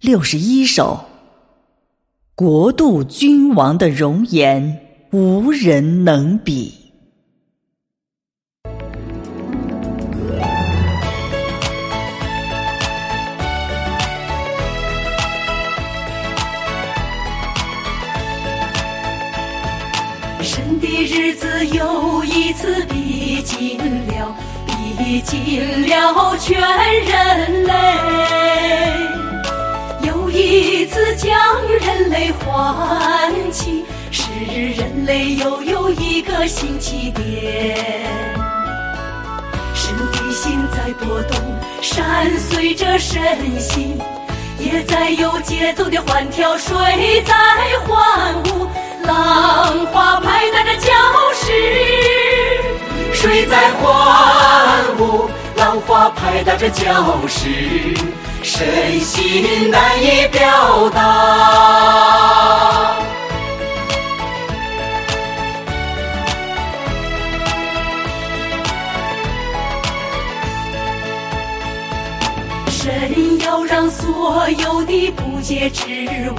六十一首，国度君王的容颜无人能比。神的日子又一次逼近了，逼近了全人类。唤起，使人类又有一个新起点。神的心在波动，山随着身心，也在有节奏的欢跳，水在欢舞，浪拍打着礁石，身心难以表达。神要让所有的不洁之物，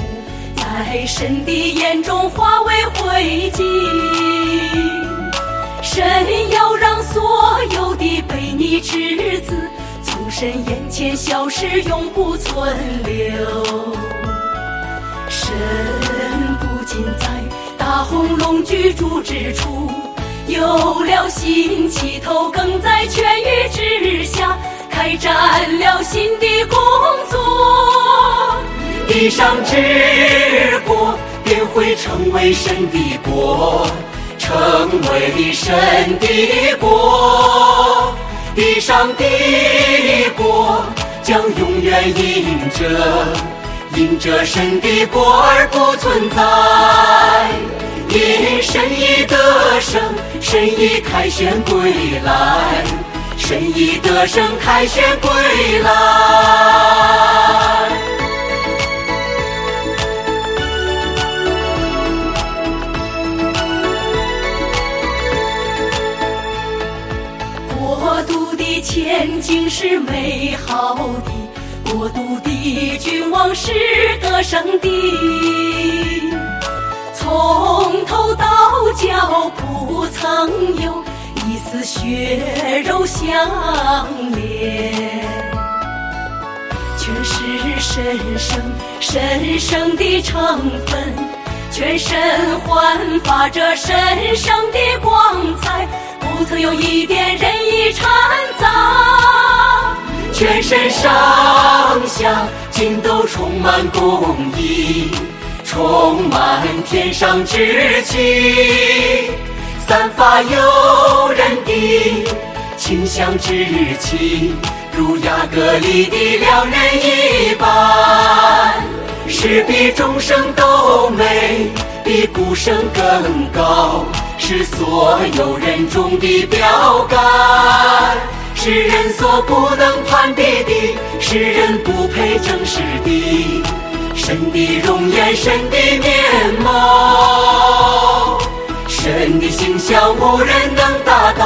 在神的眼中化为灰烬。神要让所有的之子，从神眼前消失，永不存留。神不仅在大红龙居住之处，有了新起头，更在全域之下。开展了新的工作，地上之国便会成为神的国，成为神的国。地上的国将永远因着因着神的国而不存在，因神已得胜，神已凯旋归来。神已得胜，凯旋归来。国度的前景是美好的，国度的君王是得胜的。从头到脚不曾有。一丝血肉相连，全是神圣神圣的成分，全身焕发着神圣的光彩，不曾有一点人意掺杂。全身上下尽都充满公义，充满天上之气。散发诱人的清香之气，如雅各里的良人一般，是比众生都美，比鼓声更高，是所有人中的标杆，是人所不能攀比的，是人不配正视的，神的容颜，神的面貌。神的形象无人能达到